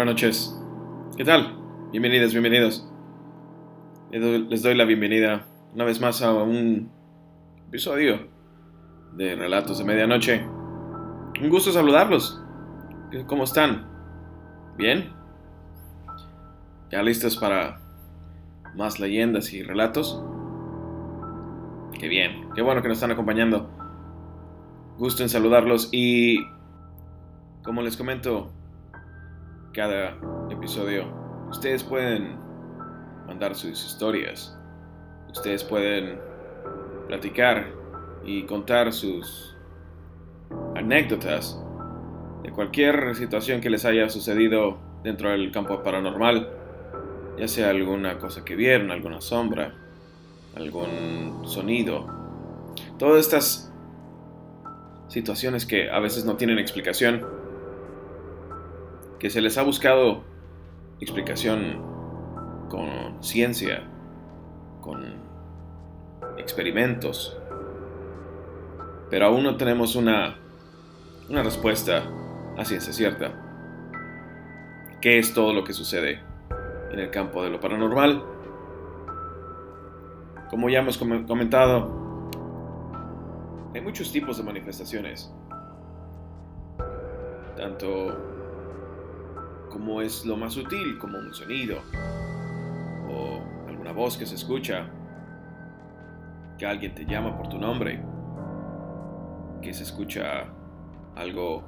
Buenas noches. ¿Qué tal? Bienvenidas, bienvenidos. Les doy la bienvenida una vez más a un episodio de Relatos de Medianoche. Un gusto saludarlos. ¿Cómo están? ¿Bien? ¿Ya listos para más leyendas y relatos? Qué bien, qué bueno que nos están acompañando. Gusto en saludarlos y como les comento cada episodio, ustedes pueden mandar sus historias. Ustedes pueden platicar y contar sus anécdotas de cualquier situación que les haya sucedido dentro del campo paranormal, ya sea alguna cosa que vieron, alguna sombra, algún sonido. Todas estas situaciones que a veces no tienen explicación, que se les ha buscado explicación con ciencia, con experimentos, pero aún no tenemos una, una respuesta a ciencia cierta. ¿Qué es todo lo que sucede en el campo de lo paranormal? Como ya hemos comentado, hay muchos tipos de manifestaciones. Tanto como es lo más sutil, como un sonido, o alguna voz que se escucha, que alguien te llama por tu nombre, que se escucha algo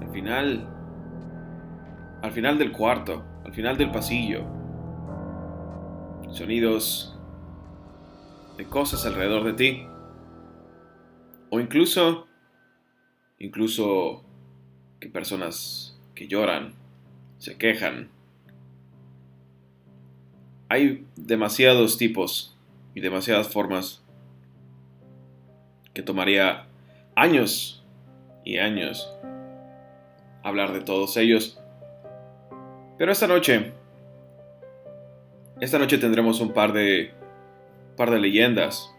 al final, al final del cuarto, al final del pasillo, sonidos de cosas alrededor de ti, o incluso, incluso que personas lloran, se quejan. Hay demasiados tipos y demasiadas formas que tomaría años y años hablar de todos ellos. Pero esta noche, esta noche tendremos un par de, par de leyendas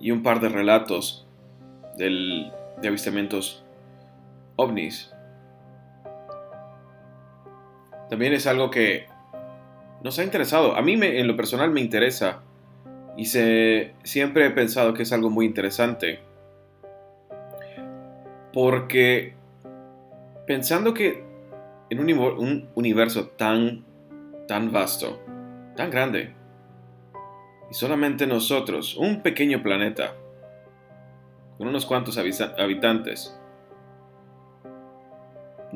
y un par de relatos de avistamientos ovnis. También es algo que nos ha interesado. A mí me, en lo personal me interesa y se, siempre he pensado que es algo muy interesante. Porque pensando que en un, un universo tan, tan vasto, tan grande, y solamente nosotros, un pequeño planeta, con unos cuantos habitantes,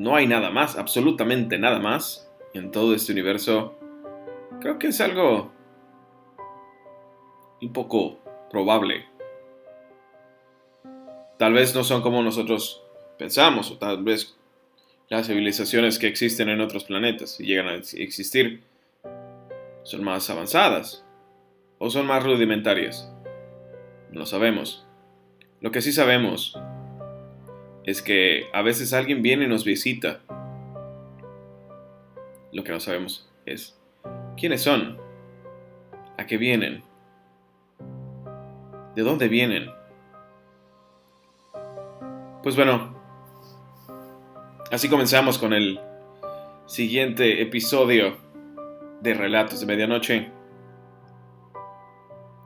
no hay nada más, absolutamente nada más en todo este universo, creo que es algo un poco probable. Tal vez no son como nosotros pensamos, o tal vez las civilizaciones que existen en otros planetas y llegan a existir son más avanzadas o son más rudimentarias. No sabemos. Lo que sí sabemos es que a veces alguien viene y nos visita. Lo que no sabemos es quiénes son, a qué vienen, de dónde vienen. Pues bueno, así comenzamos con el siguiente episodio de Relatos de Medianoche.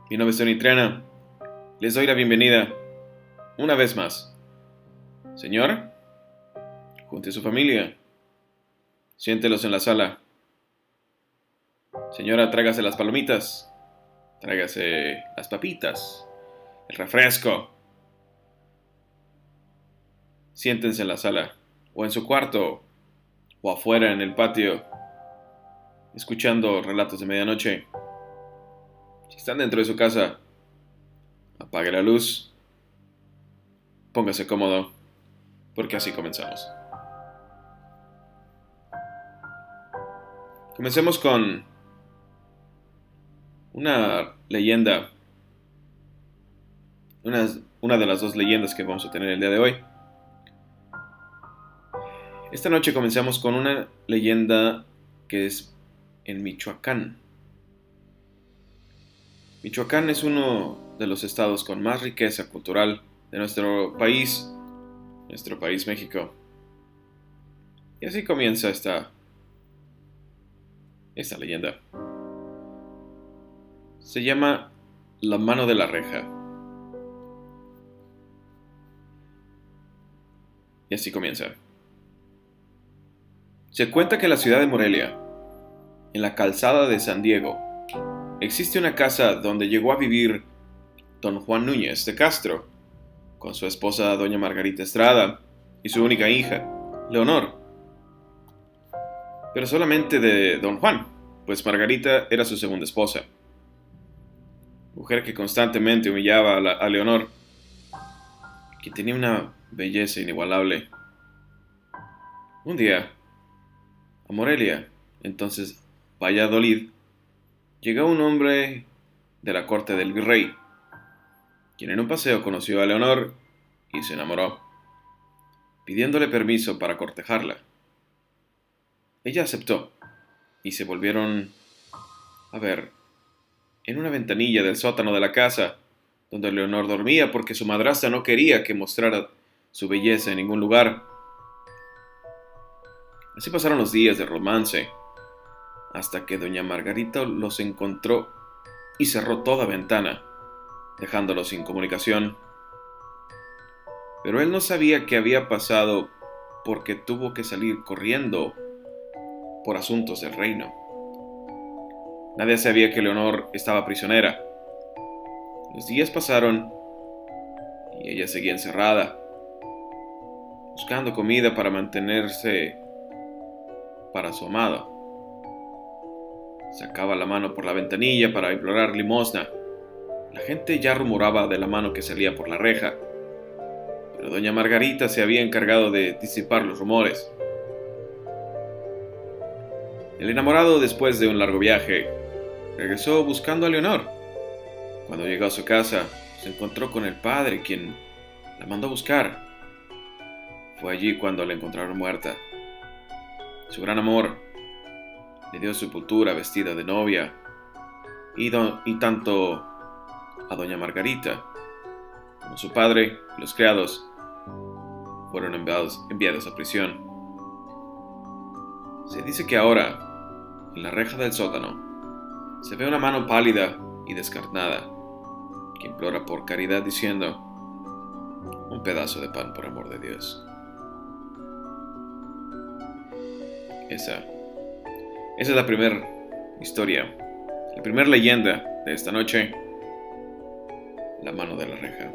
Mi nombre es Tony Triana. Les doy la bienvenida una vez más. Señor, junte a su familia. Siéntelos en la sala. Señora, tráigase las palomitas. Tráigase las papitas. El refresco. Siéntense en la sala. O en su cuarto. O afuera en el patio. Escuchando relatos de medianoche. Si están dentro de su casa, apague la luz. Póngase cómodo porque así comenzamos. Comencemos con una leyenda, una, una, de las dos leyendas que vamos a tener el día de hoy. Esta noche comenzamos con una leyenda que es en Michoacán. Michoacán es uno de los estados con más riqueza cultural de nuestro país nuestro país México. Y así comienza esta, esta leyenda. Se llama La mano de la reja. Y así comienza. Se cuenta que en la ciudad de Morelia, en la calzada de San Diego, existe una casa donde llegó a vivir don Juan Núñez de Castro, con su esposa doña Margarita Estrada y su única hija, Leonor. Pero solamente de don Juan, pues Margarita era su segunda esposa. Mujer que constantemente humillaba a, a Leonor, que tenía una belleza inigualable. Un día, a Morelia, entonces Valladolid, llegó un hombre de la corte del virrey, quien en un paseo conoció a Leonor y se enamoró, pidiéndole permiso para cortejarla. Ella aceptó y se volvieron a ver en una ventanilla del sótano de la casa donde Leonor dormía porque su madrastra no quería que mostrara su belleza en ningún lugar. Así pasaron los días de romance, hasta que doña Margarita los encontró y cerró toda ventana, dejándolos sin comunicación. Pero él no sabía qué había pasado porque tuvo que salir corriendo por asuntos del reino. Nadie sabía que Leonor estaba prisionera. Los días pasaron y ella seguía encerrada, buscando comida para mantenerse para su amado. Sacaba la mano por la ventanilla para implorar limosna. La gente ya rumoraba de la mano que salía por la reja, pero doña Margarita se había encargado de disipar los rumores. El enamorado, después de un largo viaje, regresó buscando a Leonor. Cuando llegó a su casa, se encontró con el padre, quien la mandó a buscar. Fue allí cuando la encontraron muerta. Su gran amor le dio sepultura vestida de novia y, y tanto a doña Margarita como su padre los criados fueron enviados, enviados a prisión. Se dice que ahora, en la reja del sótano, se ve una mano pálida y descarnada que implora por caridad diciendo, un pedazo de pan por amor de Dios. Esa, esa es la primera historia, la primera leyenda de esta noche, la mano de la reja.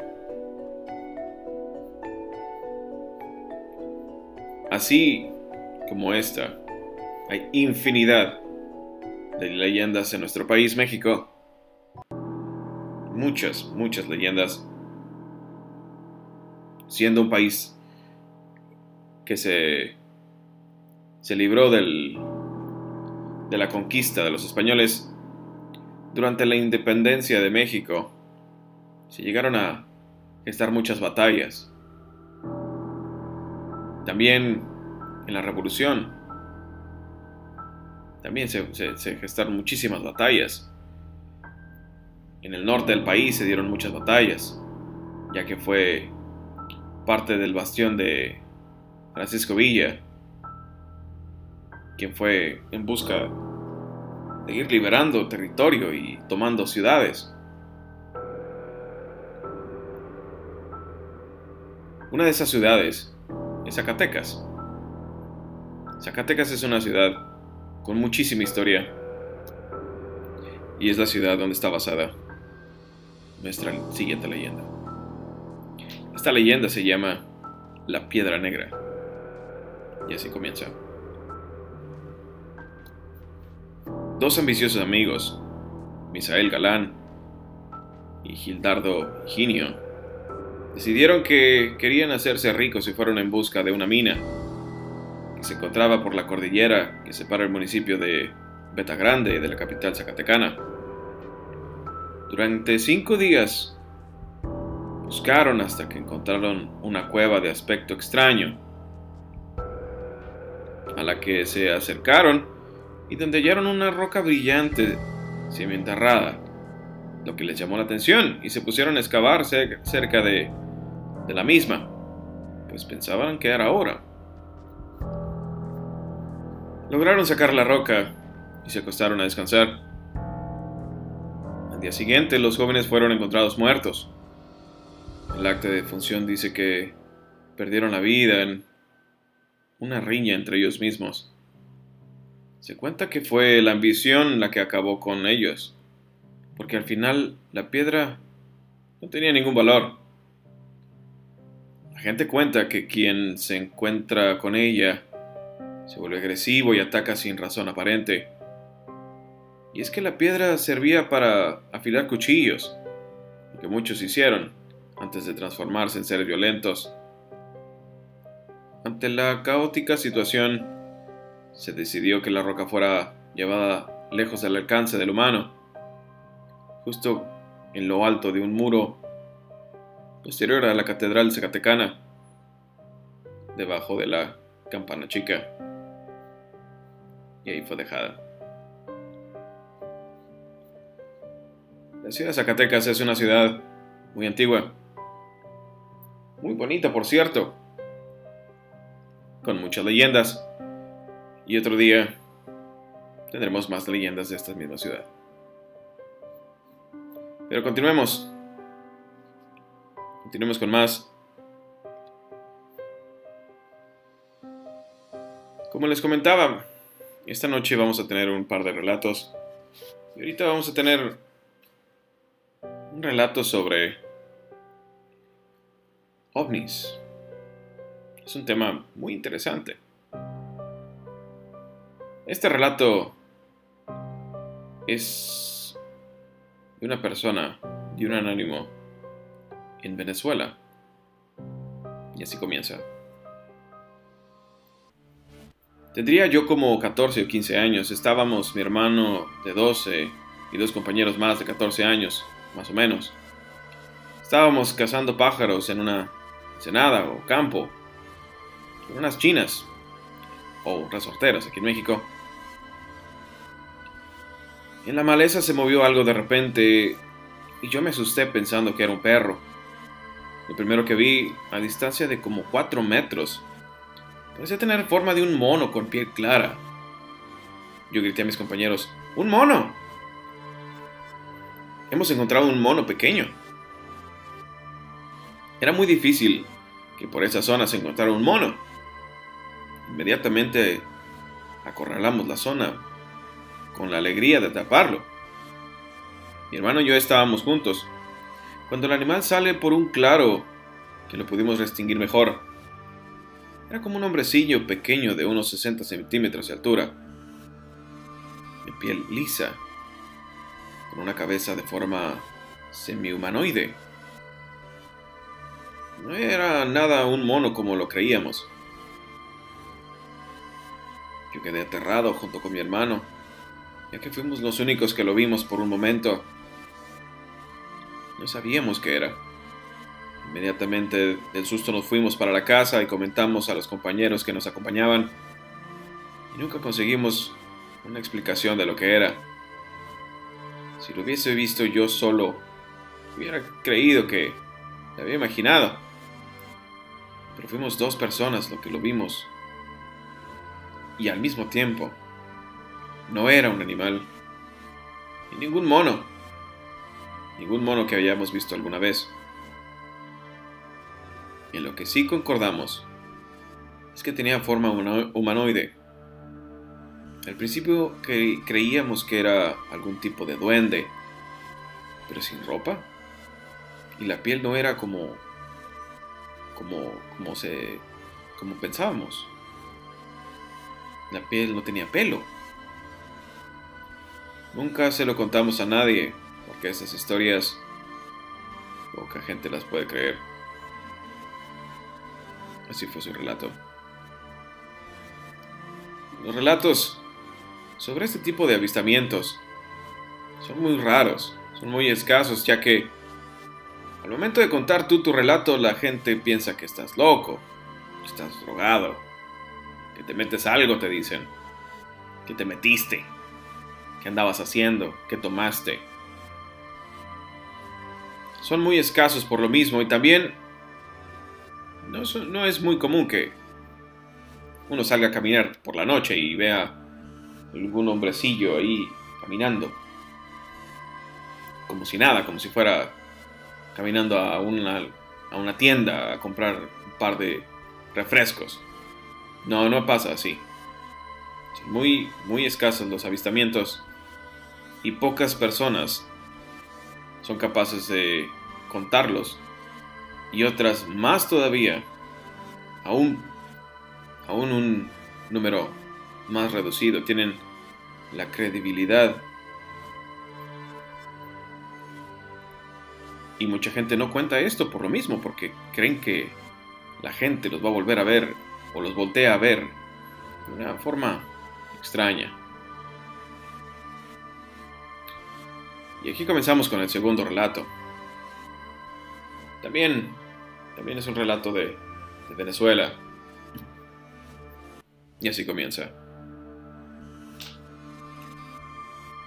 Así como esta, hay infinidad de leyendas en nuestro país, México. Muchas, muchas leyendas. Siendo un país que se, se libró del, de la conquista de los españoles, durante la independencia de México, se llegaron a gestar muchas batallas. También en la revolución, también se, gestaron muchísimas batallas. En el norte del país se dieron muchas batallas, ya que fue parte del bastión de Francisco Villa, quien fue en busca de ir liberando territorio y tomando ciudades. Una de esas ciudades es Zacatecas. Zacatecas es una ciudad con muchísima historia y es la ciudad donde está basada nuestra siguiente leyenda. Esta leyenda se llama La Piedra Negra y así comienza. Dos ambiciosos amigos, Misael Galán y Gildardo Higinio, decidieron que querían hacerse ricos y fueron en busca de una mina que se encontraba por la cordillera que separa el municipio de Betagrande de la capital zacatecana. Durante cinco días buscaron hasta que encontraron una cueva de aspecto extraño, a la que se acercaron y donde hallaron una roca brillante semienterrada, lo que les llamó la atención y se pusieron a excavar cerca de, de la misma, pues pensaban que era oro. Lograron sacar la roca y se acostaron a descansar. Al día siguiente los jóvenes fueron encontrados muertos. El acta de función dice que perdieron la vida en una riña entre ellos mismos. Se cuenta que fue la ambición la que acabó con ellos, porque al final la piedra no tenía ningún valor. La gente cuenta que quien se encuentra con ella se vuelve agresivo y ataca sin razón aparente. Y es que la piedra servía para afilar cuchillos, lo que muchos hicieron antes de transformarse en seres violentos. Ante la caótica situación, se decidió que la roca fuera llevada lejos del alcance del humano, justo en lo alto de un muro posterior a la catedral zacatecana, debajo de la campana chica y ahí fue dejada. La ciudad de Zacatecas es una ciudad muy antigua, muy bonita por cierto, con muchas leyendas, y otro día tendremos más leyendas de esta misma ciudad. Pero continuemos. Continuemos con más. Como les comentaba, esta noche vamos a tener un par de relatos. Y ahorita vamos a tener un relato sobre ovnis. Es un tema muy interesante. Este relato es de una persona, de un anónimo, en Venezuela. Y así comienza. Tendría yo como 14 o 15 años. Estábamos mi hermano de 12 y dos compañeros más de 14 años, más o menos. Estábamos cazando pájaros en una cenada o campo, unas chinas o resorteras aquí en México. En la maleza se movió algo de repente y yo me asusté pensando que era un perro. Lo primero que vi, a distancia de como 4 metros, Parecía tener forma de un mono con piel clara. Yo grité a mis compañeros, ¡Un mono! Hemos encontrado un mono pequeño. Era muy difícil que por esa zona se encontrara un mono. Inmediatamente acorralamos la zona con la alegría de atraparlo. Mi hermano y yo estábamos juntos. Cuando el animal sale por un claro que lo pudimos distinguir mejor, era como un hombrecillo pequeño de unos 60 centímetros de altura, de piel lisa, con una cabeza de forma semi-humanoide. No era nada un mono como lo creíamos. Yo quedé aterrado junto con mi hermano, ya que fuimos los únicos que lo vimos por un momento. No sabíamos qué era. Inmediatamente del susto nos fuimos para la casa y comentamos a los compañeros que nos acompañaban y nunca conseguimos una explicación de lo que era. Si lo hubiese visto yo solo, hubiera creído que lo había imaginado. Pero fuimos dos personas lo que lo vimos. Y al mismo tiempo, no era un animal. Y ningún mono. Ningún mono que hayamos visto alguna vez. En lo que sí concordamos es que tenía forma humanoide. Al principio creíamos que era algún tipo de duende, pero sin ropa. Y la piel no era como como como se como pensábamos. La piel no tenía pelo. Nunca se lo contamos a nadie, porque esas historias poca gente las puede creer. Así fue su relato. Los relatos sobre este tipo de avistamientos son muy raros, son muy escasos, ya que al momento de contar tú tu relato la gente piensa que estás loco, que estás drogado, que te metes algo, te dicen, que te metiste, que andabas haciendo, que tomaste. Son muy escasos por lo mismo y también no, es muy común que uno salga a caminar por la noche y vea algún hombrecillo ahí caminando. Como si nada, como si fuera caminando a una, a una tienda a comprar un par de refrescos. No, no pasa así. Son muy, muy escasos los avistamientos y pocas personas son capaces de contarlos. Y otras más todavía, aún, aún un número más reducido, tienen la credibilidad. Y mucha gente no cuenta esto por lo mismo, porque creen que la gente los va a volver a ver o los voltea a ver de una forma extraña. Y aquí comenzamos con el segundo relato. También, también es un relato de, de Venezuela. Y así comienza.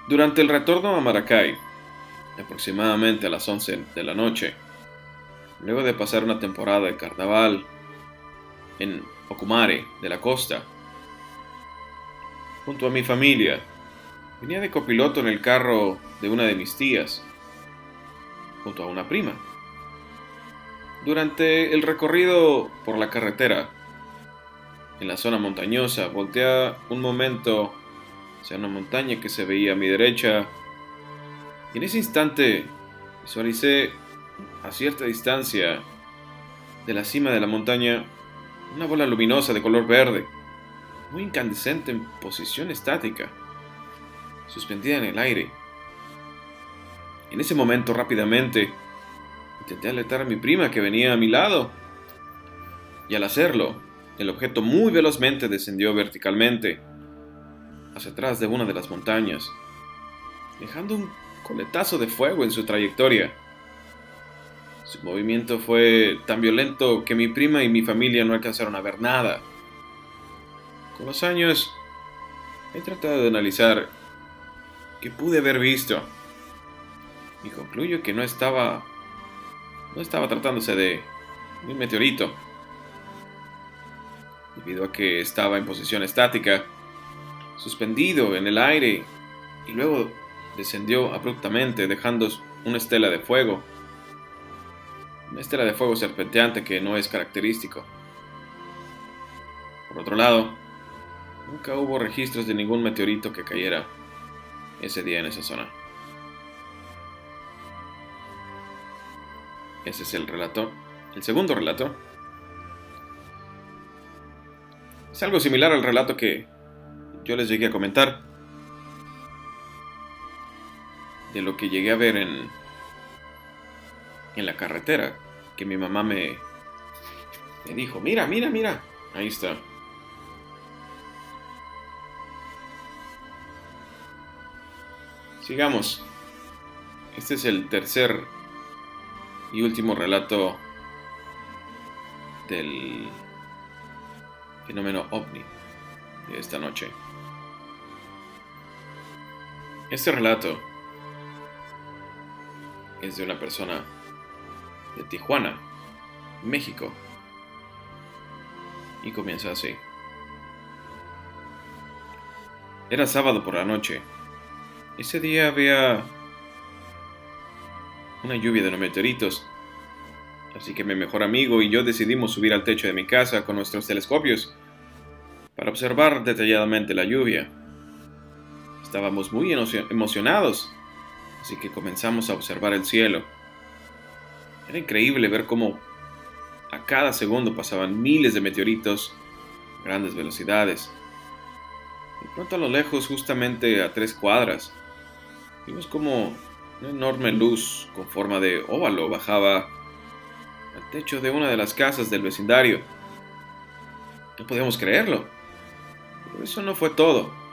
Durante el retorno a Maracay, aproximadamente a las 11 de la noche, luego de pasar una temporada de carnaval en Ocumare de la costa, junto a mi familia, venía de copiloto en el carro de una de mis tías, junto a una prima. Durante el recorrido por la carretera, en la zona montañosa, volteé un momento hacia una montaña que se veía a mi derecha, y en ese instante visualicé a cierta distancia de la cima de la montaña una bola luminosa de color verde, muy incandescente en posición estática, suspendida en el aire. En ese momento rápidamente intenté alertar a mi prima que venía a mi lado, y al hacerlo, el objeto muy velozmente descendió verticalmente hacia atrás de una de las montañas, dejando un coletazo de fuego en su trayectoria. Su movimiento fue tan violento que mi prima y mi familia no alcanzaron a ver nada. Con los años, he tratado de analizar qué pude haber visto y concluyo que no estaba no estaba tratándose de un meteorito debido a que estaba en posición estática suspendido en el aire y luego descendió abruptamente dejando una estela de fuego. Una estela de fuego serpenteante que no es característico. Por otro lado, nunca hubo registros de ningún meteorito que cayera ese día en esa zona. Ese es el relato. El segundo relato es algo similar al relato que yo les llegué a comentar de lo que llegué a ver en, en la carretera, que mi mamá me, me dijo, mira, mira, mira, ahí está. Sigamos. Este es el tercer y último relato del fenómeno ovni de esta noche. Este relato es de una persona de Tijuana, México. Y comienza así. Era sábado por la noche. Ese día había una lluvia de meteoritos. Así que mi mejor amigo y yo decidimos subir al techo de mi casa con nuestros telescopios para observar detalladamente la lluvia. Estábamos muy emocionados, así que comenzamos a observar el cielo. Era increíble ver cómo a cada segundo pasaban miles de meteoritos a grandes velocidades. De pronto a lo lejos, justamente a tres cuadras, vimos como una enorme luz con forma de óvalo bajaba al techo de una de las casas del vecindario. No podíamos creerlo. Pero eso no fue todo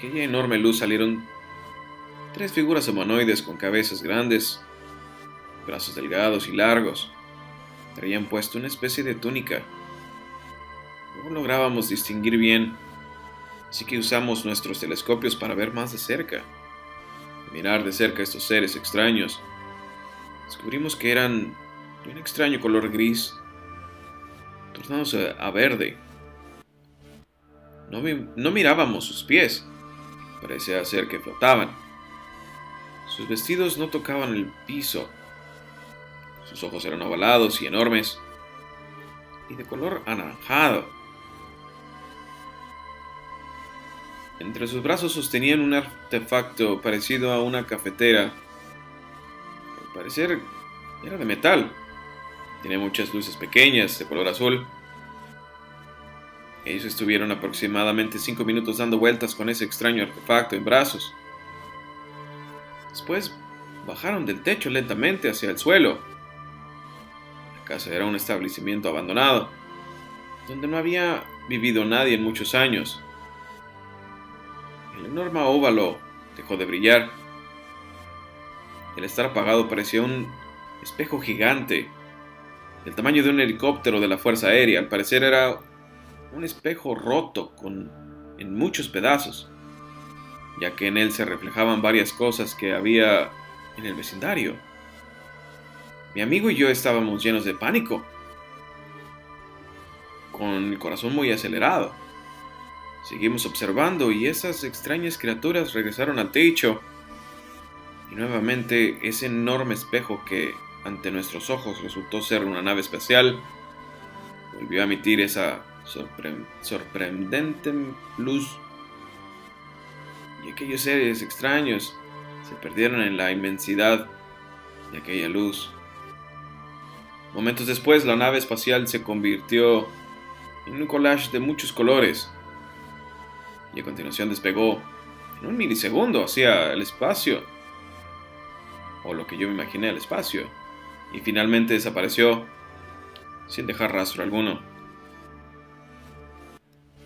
aquella enorme luz salieron tres figuras humanoides con cabezas grandes, brazos delgados y largos. Traían puesto una especie de túnica. No lográbamos distinguir bien, así que usamos nuestros telescopios para ver más de cerca. Mirar de cerca a estos seres extraños, descubrimos que eran de un extraño color gris, tornándose a verde No, no mirábamos sus pies. Parecía ser que flotaban. Sus vestidos no tocaban el piso. Sus ojos eran ovalados y enormes y de color anaranjado. Entre sus brazos sostenían un artefacto parecido a una cafetera. Al parecer era de metal. Tenía muchas luces pequeñas de color azul. Ellos estuvieron aproximadamente cinco minutos dando vueltas con ese extraño artefacto en brazos. Después bajaron del techo lentamente hacia el suelo. La casa era un establecimiento abandonado, donde no había vivido nadie en muchos años. Enorme óvalo dejó de brillar. El estar apagado parecía un espejo gigante, del tamaño de un helicóptero de la Fuerza Aérea. Al parecer era un espejo roto con, en muchos pedazos, ya que en él se reflejaban varias cosas que había en el vecindario. Mi amigo y yo estábamos llenos de pánico, con el corazón muy acelerado. Seguimos observando y esas extrañas criaturas regresaron al techo. Y nuevamente ese enorme espejo que ante nuestros ojos resultó ser una nave espacial volvió a emitir esa sorprendente luz. Y aquellos seres extraños se perdieron en la inmensidad de aquella luz. Momentos después la nave espacial se convirtió en un collage de muchos colores y a continuación despegó en un milisegundo hacia el espacio, o lo que yo me imaginé al espacio, y finalmente desapareció sin dejar rastro alguno.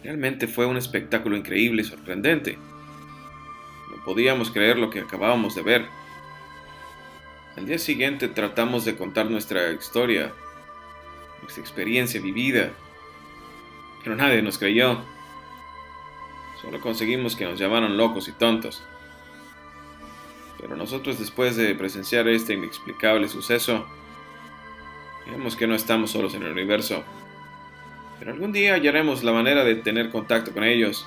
Realmente fue un espectáculo increíble y sorprendente. No podíamos creer lo que acabábamos de ver. Al día siguiente tratamos de contar nuestra historia, nuestra experiencia vivida, pero nadie nos creyó. Solo conseguimos que nos llamaran locos y tontos. Pero nosotros después de presenciar este inexplicable suceso, vemos que no estamos solos en el universo. Pero algún día hallaremos la manera de tener contacto con ellos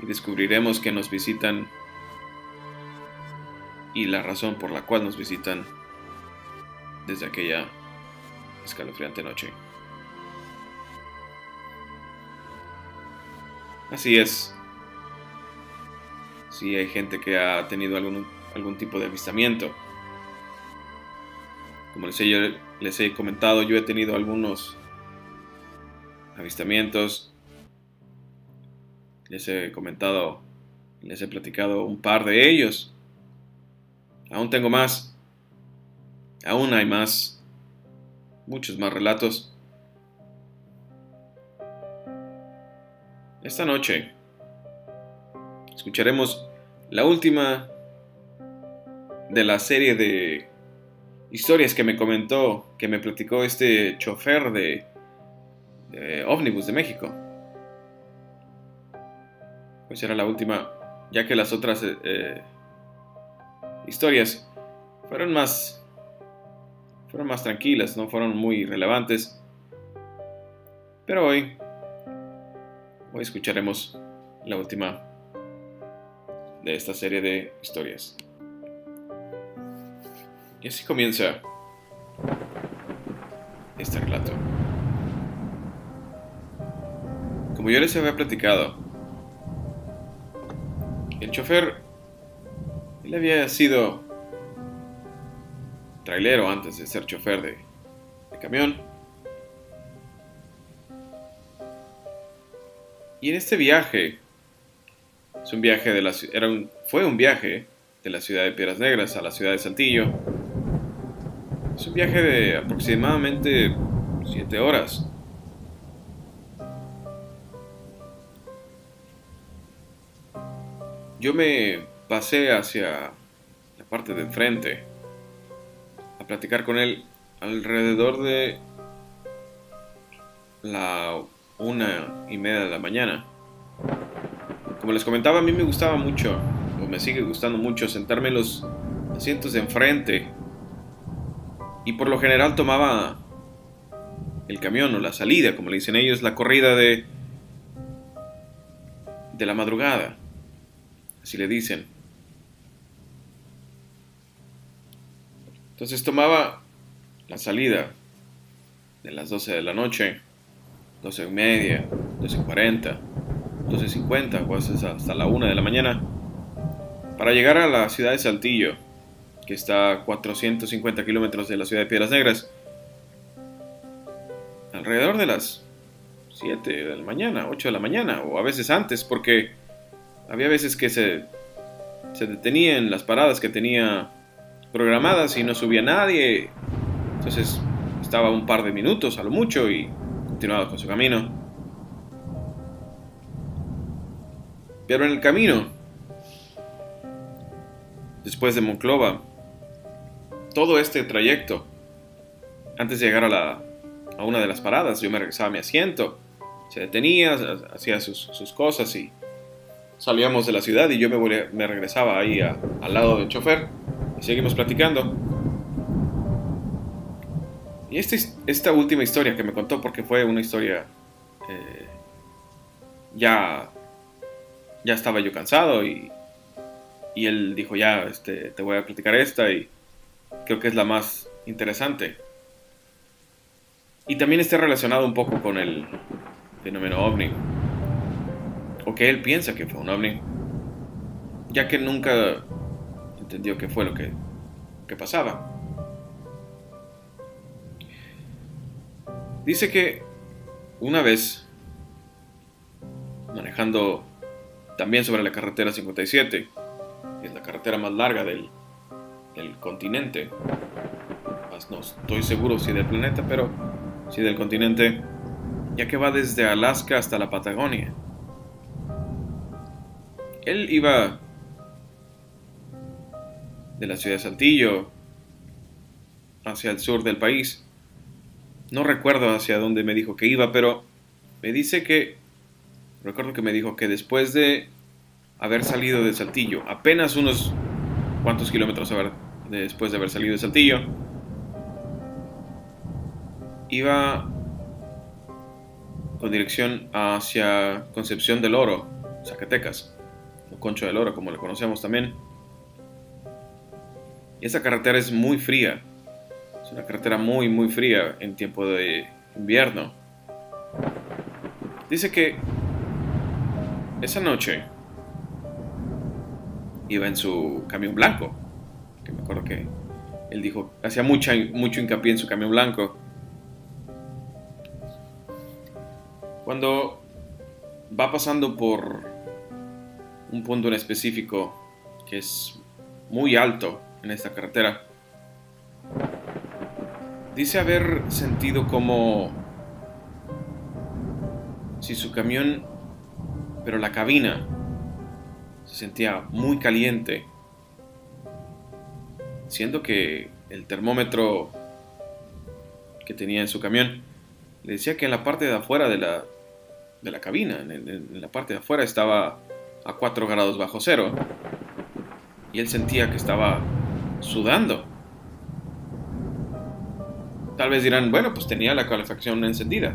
y descubriremos que nos visitan y la razón por la cual nos visitan desde aquella escalofriante noche. Así es. Sí, hay gente que ha tenido algún, algún tipo de avistamiento. Como les he, les he comentado, yo he tenido algunos avistamientos. Les he comentado, les he platicado un par de ellos. Aún tengo más. Aún hay más. Muchos más relatos. Esta noche escucharemos la última de la serie de historias que me comentó, que me platicó este chofer de, de Omnibus de México. Pues era la última, ya que las otras eh, eh, historias fueron más, fueron más tranquilas, no fueron muy relevantes. Pero hoy Hoy escucharemos la última de esta serie de historias. Y así comienza este relato. Como yo les había platicado, el chofer, él había sido trailero antes de ser chofer de, de camión. Y en este viaje, es un viaje de la, era fue un viaje de la ciudad de Piedras Negras a la ciudad de Saltillo. Es un viaje de aproximadamente 7 horas. Yo me pasé hacia la parte de enfrente a platicar con él alrededor de la una y media de la mañana. Como les comentaba, a mí me gustaba mucho, o me sigue gustando mucho, sentarme en los asientos de enfrente. Y por lo general tomaba el camión o la salida, como le dicen ellos, la corrida de, de la madrugada, así le dicen. Entonces tomaba la salida de las 12 de la noche, 12 y media, 12.40, 12.50 o hasta la 1 de la mañana, para llegar a la ciudad de Saltillo, que está a 450 kilómetros de la ciudad de Piedras Negras, alrededor de las 7 de la mañana, 8 de la mañana, o a veces antes, porque había veces que se, se detenía en las paradas que tenía programadas y no subía nadie. Entonces estaba un par de minutos a lo mucho y continuaba con su camino. Pero en el camino, después de Monclova, todo este trayecto, antes de llegar a, la, a una de las paradas, yo me regresaba a mi asiento, se detenía, hacía sus, sus cosas y salíamos de la ciudad y yo me, me regresaba ahí al lado del chofer y seguimos platicando. Y esta, esta última historia que me contó, porque fue una historia eh, ya, ya estaba yo cansado y, y él dijo, ya, este, te voy a platicar esta y creo que es la más interesante. Y también está relacionado un poco con el fenómeno ovni. O que él piensa que fue un ovni. Ya que nunca entendió qué fue lo que, que pasaba. Dice que una vez, manejando también sobre la carretera 57, que es la carretera más larga del, continente, no estoy seguro si del planeta, pero sí del continente, ya que va desde Alaska hasta la Patagonia. Él iba de la ciudad de Saltillo hacia el sur del país. No recuerdo hacia dónde me dijo que iba, pero me dice que, recuerdo que me dijo que después de haber salido de Saltillo, apenas unos cuantos kilómetros después de haber salido de Saltillo, iba con dirección hacia Concepción del Oro, Zacatecas, o Concho del Oro, como le conocemos también. Y esa carretera es muy fría. Una carretera muy, muy fría en tiempo de invierno. Dice que esa noche iba en su camión blanco. Que me acuerdo que él dijo, hacía mucha, mucho hincapié en su camión blanco. Cuando va pasando por un punto en específico que es muy alto en esta carretera. Dice haber sentido como si su camión, pero la cabina, se sentía muy caliente, siendo que el termómetro que tenía en su camión le decía que en la parte de afuera de la, de la cabina, en, en la parte de afuera estaba a 4 grados bajo cero y él sentía que estaba sudando. Tal vez dirán, bueno, pues tenía la calefacción encendida.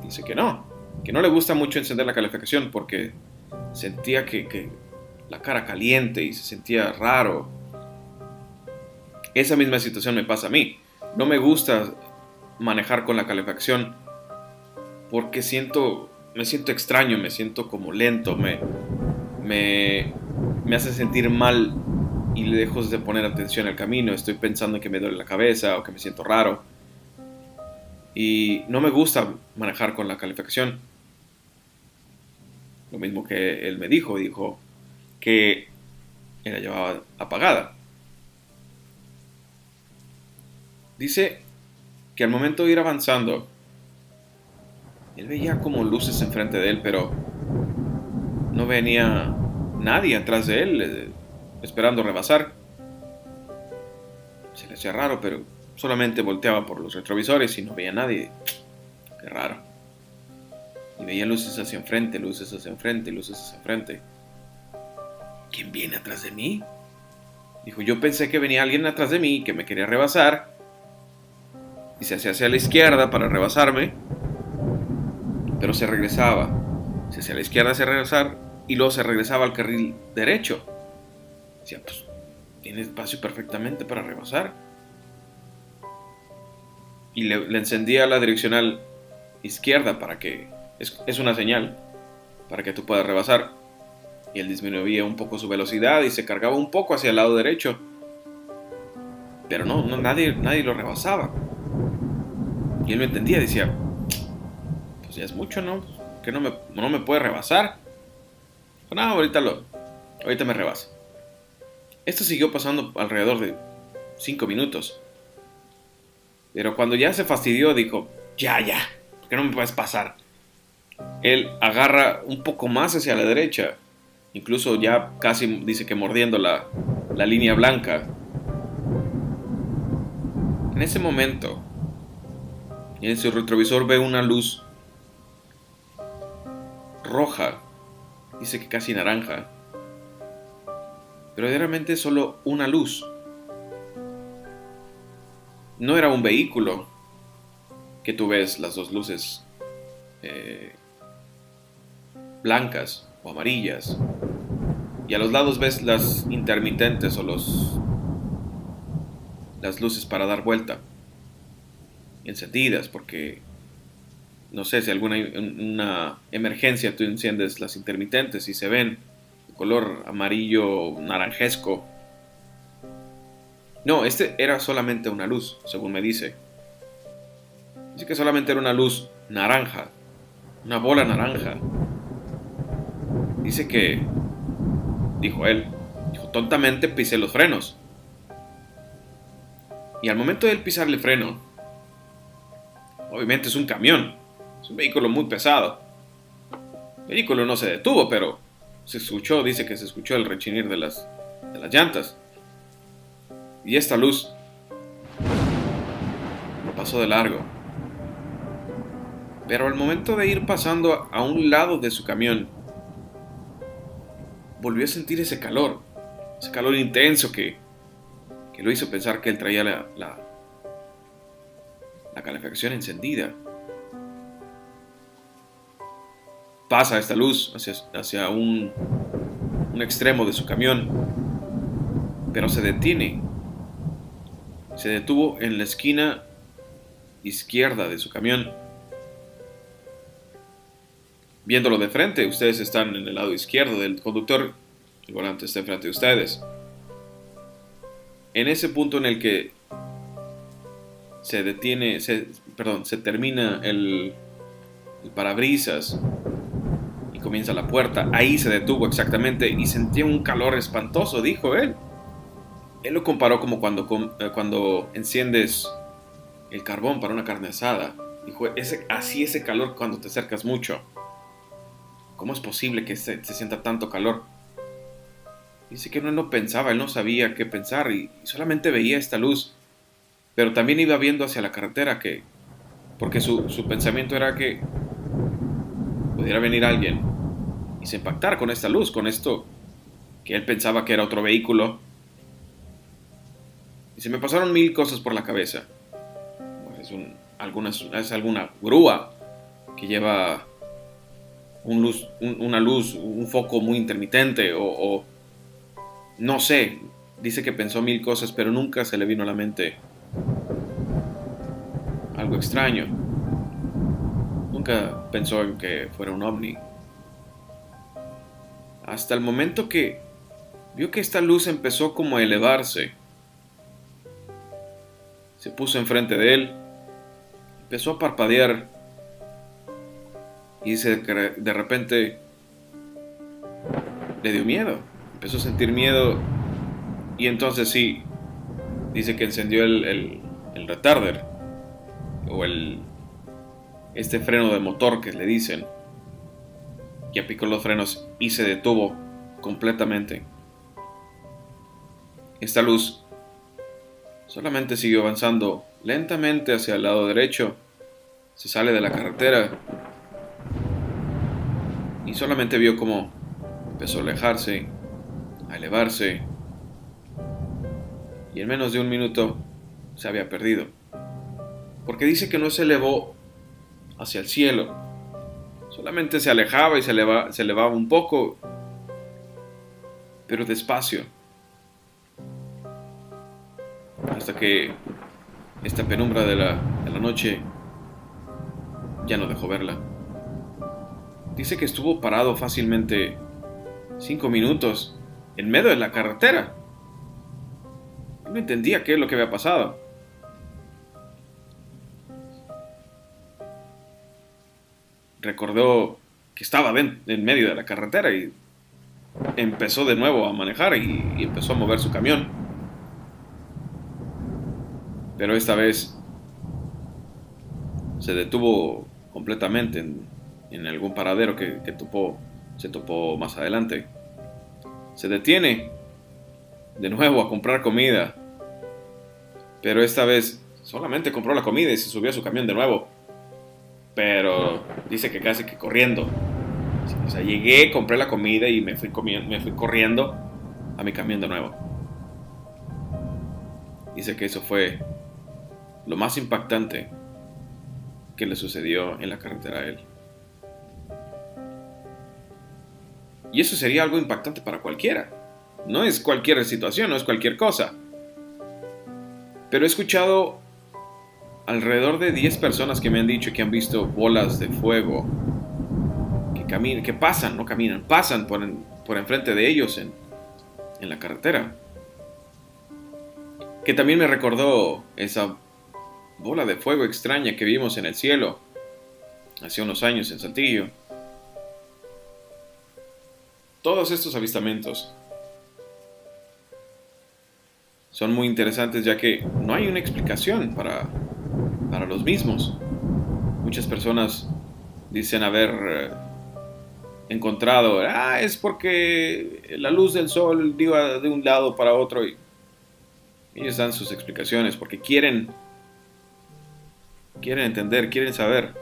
Dice que no, que no le gusta mucho encender la calefacción porque sentía que, la cara caliente y se sentía raro. Esa misma situación me pasa a mí. No me gusta manejar con la calefacción porque siento, me siento extraño, me siento como lento, me, me, me hace sentir mal y le dejo de poner atención al camino, estoy pensando que me duele la cabeza o que me siento raro. Y no me gusta manejar con la calificación. Lo mismo que él me dijo, dijo que la llevaba apagada. Dice que al momento de ir avanzando, él veía como luces enfrente de él, pero no venía nadie atrás de él esperando rebasar. Se le hacía raro, pero solamente volteaba por los retrovisores y no veía nadie. Qué raro. Y veía luces hacia enfrente, luces hacia enfrente, luces hacia enfrente. ¿Quién viene atrás de mí? Dijo, yo pensé que venía alguien atrás de mí que me quería rebasar. Y se hacía hacia la izquierda para rebasarme. Pero se regresaba. Se hacía a la izquierda hacia regresar y luego se regresaba al carril derecho. Decía, pues tiene espacio perfectamente para rebasar. Y le, encendía la direccional izquierda para que, es, es una señal, para que tú puedas rebasar. Y él disminuía un poco su velocidad y se cargaba un poco hacia el lado derecho. Pero no, no nadie, nadie lo rebasaba. Y él no entendía, decía, pues ya es mucho, ¿no? Que no me, no me puede rebasar. No, ahorita lo, ahorita me rebasa. Esto siguió pasando alrededor de 5 minutos. Pero cuando ya se fastidió, dijo, ya, ya, ¿por qué no me puedes pasar? Él agarra un poco más hacia la derecha, incluso ya casi dice que mordiendo la, la línea blanca. En ese momento, en su retrovisor ve una luz roja, dice que casi naranja, verdaderamente solo una luz. No era un vehículo que tú ves las dos luces eh, blancas o amarillas y a los lados ves las intermitentes o los las luces para dar vuelta encendidas porque no sé si alguna una emergencia tú enciendes las intermitentes y se ven color amarillo naranjesco. No, este era solamente una luz, según me dice. Dice que solamente era una luz naranja, una bola naranja. Dice que, dijo él, dijo, tontamente pisé los frenos. Y al momento de él pisar freno, obviamente es un camión, es un vehículo muy pesado. El vehículo no se detuvo, pero se escuchó, dice que se escuchó el rechinir de las, de las llantas. Y esta luz pasó de largo. Pero al momento de ir pasando a un lado de su camión, volvió a sentir ese calor, ese calor intenso que, que lo hizo pensar que él traía la, la, la calefacción encendida. pasa esta luz hacia, hacia un, un extremo de su camión, pero se detiene. Se detuvo en la esquina izquierda de su camión. Viéndolo de frente, ustedes están en el lado izquierdo del conductor, el volante está enfrente de ustedes. En ese punto en el que se detiene, se, perdón, se termina el, el parabrisas comienza la puerta. Ahí se detuvo exactamente y sentía un calor espantoso, dijo él. Él lo comparó como cuando, eh, cuando enciendes el carbón para una carne asada. Dijo, ese, así ese calor cuando te acercas mucho. ¿Cómo es posible que se, sienta tanto calor? Dice que no, no pensaba, él no sabía qué pensar y, solamente veía esta luz. Pero también iba viendo hacia la carretera que... Porque su, su pensamiento era que pudiera venir alguien y se impactara con esta luz, con esto que él pensaba que era otro vehículo. Se me pasaron mil cosas por la cabeza. Pues es, es alguna grúa que lleva un luz, una luz, un foco muy intermitente o, o no sé. Dice que pensó mil cosas, pero nunca se le vino a la mente algo extraño. Nunca pensó en que fuera un ovni hasta el momento que vio que esta luz empezó como a elevarse. Se puso enfrente de él, empezó a parpadear y dice que de repente le dio miedo, empezó a sentir miedo y entonces sí, dice que encendió el, el, retarder o el este freno de motor que le dicen y apicó los frenos y se detuvo completamente. Esta luz solamente siguió avanzando lentamente hacia el lado derecho, se sale de la carretera y solamente vio cómo empezó a alejarse, a elevarse y en menos de un minuto se había perdido. Porque dice que no se elevó hacia el cielo, Solamente se alejaba y se, elevaba un poco pero despacio. Hasta que esta penumbra de la, de la noche ya no dejó verla. Dice que estuvo parado fácilmente cinco minutos en medio de la carretera. No entendía qué es lo que había pasado. Recordó que estaba en medio de la carretera y empezó de nuevo a manejar y, y empezó a mover su camión. Pero esta vez se detuvo completamente en, algún paradero que, que topó, se topó más adelante. Se detiene de nuevo a comprar comida. Pero esta vez solamente compró la comida y se subió a su camión de nuevo. Pero dice que casi que corriendo. O sea, llegué, compré la comida y me fui, me fui corriendo a mi camión de nuevo. Dice que eso fue lo más impactante que le sucedió en la carretera a él. Y eso sería algo impactante para cualquiera. No es cualquier situación, no es cualquier cosa. Pero he escuchado alrededor de 10 personas que me han dicho que han visto bolas de fuego que, caminan, que pasan, no caminan, pasan por, por enfrente de ellos en, en la carretera. Que también me recordó esa bola de fuego extraña que vimos en el cielo hace unos años en Saltillo. Todos estos avistamientos son muy interesantes ya que no hay una explicación para, para los mismos. Muchas personas dicen haber eh, encontrado, ah, es porque la luz del sol iba de un lado para otro y ellos dan sus explicaciones porque quieren quieren entender, quieren saber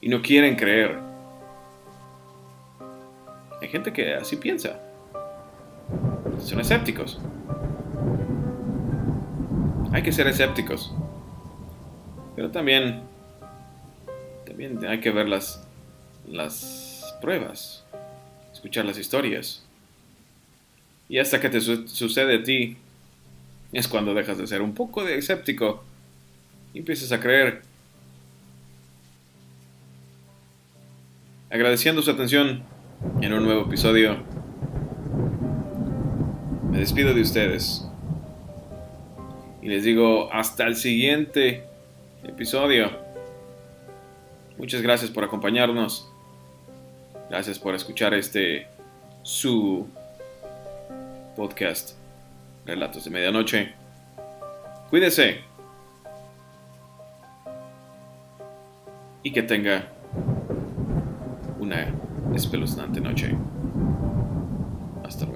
y no quieren creer. Hay gente que así piensa. Son escépticos. Hay que ser escépticos. Pero también, también hay que ver las, las pruebas, escuchar las historias. Y hasta que te sucede a ti, es cuando dejas de ser un poco de escéptico y empiezas a creer. Agradeciendo su atención en un nuevo episodio. Me despido de ustedes. Y les digo hasta el siguiente episodio. Muchas gracias por acompañarnos. Gracias por escuchar este su podcast Relatos de Medianoche. Cuídese. Y que tenga una espeluznante noche. Hasta luego.